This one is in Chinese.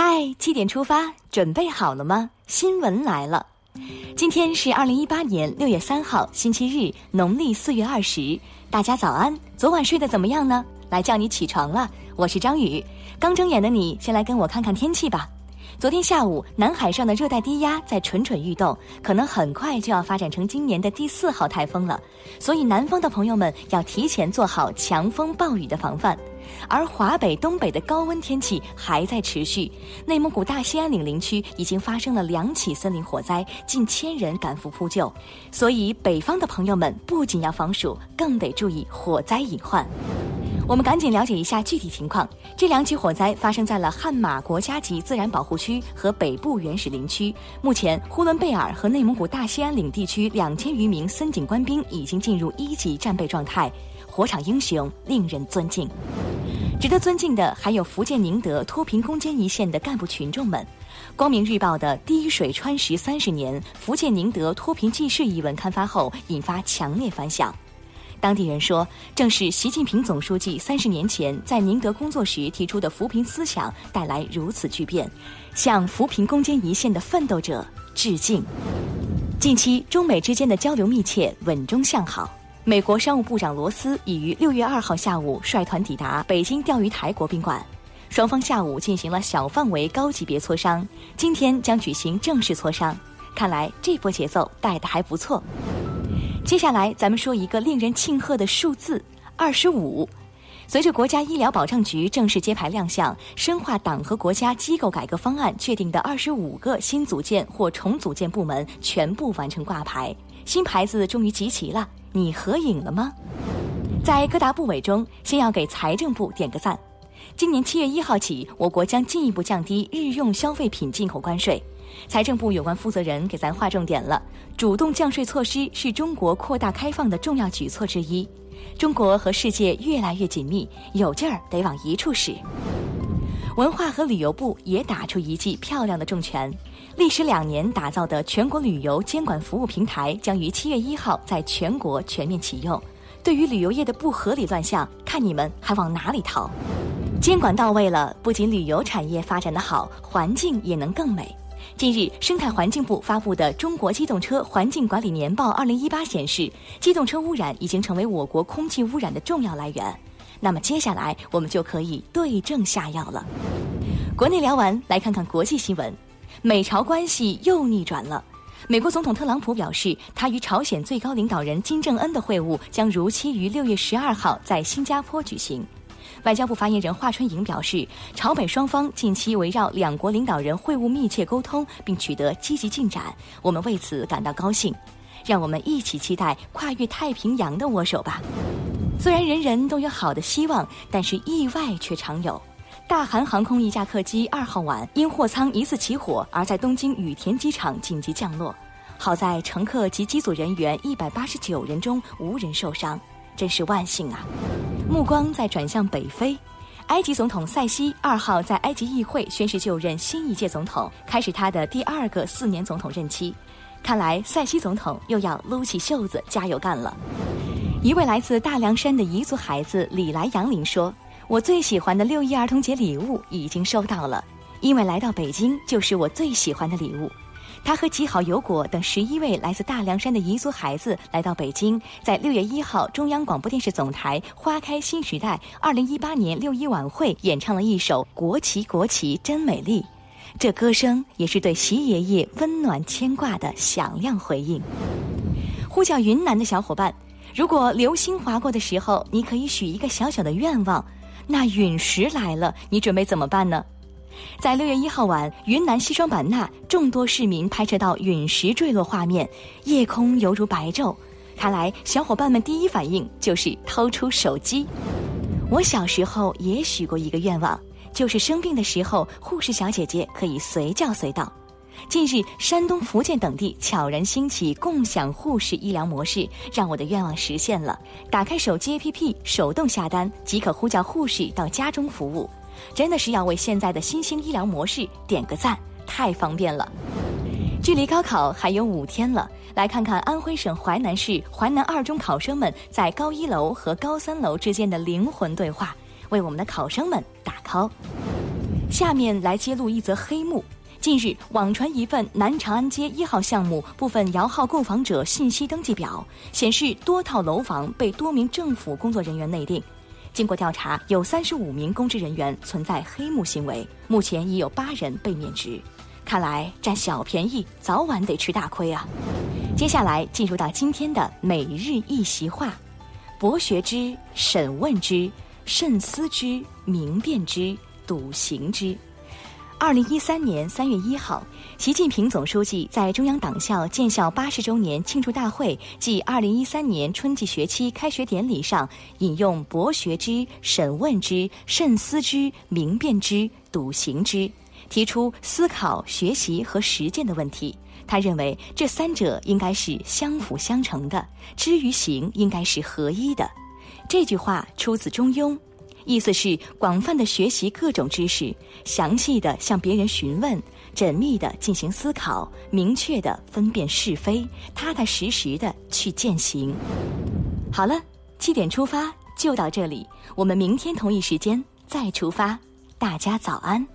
嗨，七点出发，准备好了吗？新闻来了，今天是二零一八年六月三号，星期日，农历四月二十。大家早安，昨晚睡得怎么样呢？来叫你起床了，我是张宇。刚睁眼的你，先来跟我看看天气吧。昨天下午，南海上的热带低压在蠢蠢欲动，可能很快就要发展成今年的第四号台风了。所以，南方的朋友们要提前做好强风暴雨的防范。而华北、东北的高温天气还在持续，内蒙古大兴安岭林区已经发生了两起森林火灾，近千人赶赴扑救。所以，北方的朋友们不仅要防暑，更得注意火灾隐患。我们赶紧了解一下具体情况。这两起火灾发生在了汉马国家级自然保护区和北部原始林区。目前，呼伦贝尔和内蒙古大兴安岭地区两千余名森警官兵已经进入一级战备状态，火场英雄令人尊敬。值得尊敬的还有福建宁德脱贫攻坚一线的干部群众们。光明日报的“滴水穿石三十年，福建宁德脱贫纪事”一文刊发后，引发强烈反响。当地人说，正是习近平总书记三十年前在宁德工作时提出的扶贫思想带来如此巨变，向扶贫攻坚一线的奋斗者致敬。近期，中美之间的交流密切，稳中向好。美国商务部长罗斯已于六月二号下午率团抵达北京钓鱼台国宾馆，双方下午进行了小范围高级别磋商，今天将举行正式磋商。看来这波节奏带的还不错。接下来，咱们说一个令人庆贺的数字：二十五。随着国家医疗保障局正式揭牌亮相，深化党和国家机构改革方案确定的二十五个新组建或重组建部门全部完成挂牌，新牌子终于集齐了。你合影了吗？在各大部委中，先要给财政部点个赞。今年七月一号起，我国将进一步降低日用消费品进口关税。财政部有关负责人给咱划重点了：主动降税措施是中国扩大开放的重要举措之一。中国和世界越来越紧密，有劲儿得往一处使。文化和旅游部也打出一记漂亮的重拳，历时两年打造的全国旅游监管服务平台将于七月一号在全国全面启用。对于旅游业的不合理乱象，看你们还往哪里逃？监管到位了，不仅旅游产业发展的好，环境也能更美。近日，生态环境部发布的《中国机动车环境管理年报（二零一八）》显示，机动车污染已经成为我国空气污染的重要来源。那么接下来，我们就可以对症下药了。国内聊完，来看看国际新闻。美朝关系又逆转了。美国总统特朗普表示，他与朝鲜最高领导人金正恩的会晤将如期于六月十二号在新加坡举行。外交部发言人华春莹表示，朝美双方近期围绕两国领导人会晤密切沟通，并取得积极进展，我们为此感到高兴。让我们一起期待跨越太平洋的握手吧。虽然人人都有好的希望，但是意外却常有。大韩航空一架客机二号晚因货舱疑似起火，而在东京羽田机场紧急降落，好在乘客及机组人员一百八十九人中无人受伤，真是万幸啊！目光再转向北非，埃及总统塞西二号在埃及议会宣誓就任新一届总统，开始他的第二个四年总统任期。看来塞西总统又要撸起袖子加油干了。一位来自大凉山的彝族孩子李来杨林说：“我最喜欢的六一儿童节礼物已经收到了，因为来到北京就是我最喜欢的礼物。”他和吉好有果等十一位来自大凉山的彝族孩子来到北京，在六月一号中央广播电视总台《花开新时代》二零一八年六一晚会演唱了一首《国旗国旗真美丽》，这歌声也是对习爷爷温暖牵挂的响亮回应。呼叫云南的小伙伴，如果流星划过的时候，你可以许一个小小的愿望，那陨石来了，你准备怎么办呢？在六月一号晚，云南西双版纳众多市民拍摄到陨石坠落画面，夜空犹如白昼。看来小伙伴们第一反应就是掏出手机。我小时候也许过一个愿望，就是生病的时候，护士小姐姐可以随叫随到。近日，山东、福建等地悄然兴起共享护士医疗模式，让我的愿望实现了。打开手机 APP，手动下单即可呼叫护士到家中服务。真的是要为现在的新兴医疗模式点个赞，太方便了。距离高考还有五天了，来看看安徽省淮南市淮南二中考生们在高一楼和高三楼之间的灵魂对话，为我们的考生们打 call。下面来揭露一则黑幕。近日，网传一份南长安街一号项目部分摇号购房者信息登记表，显示多套楼房被多名政府工作人员内定。经过调查，有三十五名公职人员存在黑幕行为，目前已有八人被免职。看来占小便宜，早晚得吃大亏啊！接下来进入到今天的每日一席话：博学之，审问之，慎思之，明辨之，笃行之。二零一三年三月一号，习近平总书记在中央党校建校八十周年庆祝大会暨二零一三年春季学期开学典礼上，引用“博学之，审问之，慎思之，明辨之，笃行之”，提出思考、学习和实践的问题。他认为这三者应该是相辅相成的，知与行应该是合一的。这句话出自《中庸》。意思是广泛的学习各种知识，详细的向别人询问，缜密的进行思考，明确的分辨是非，踏踏实实的去践行。好了，七点出发就到这里，我们明天同一时间再出发。大家早安。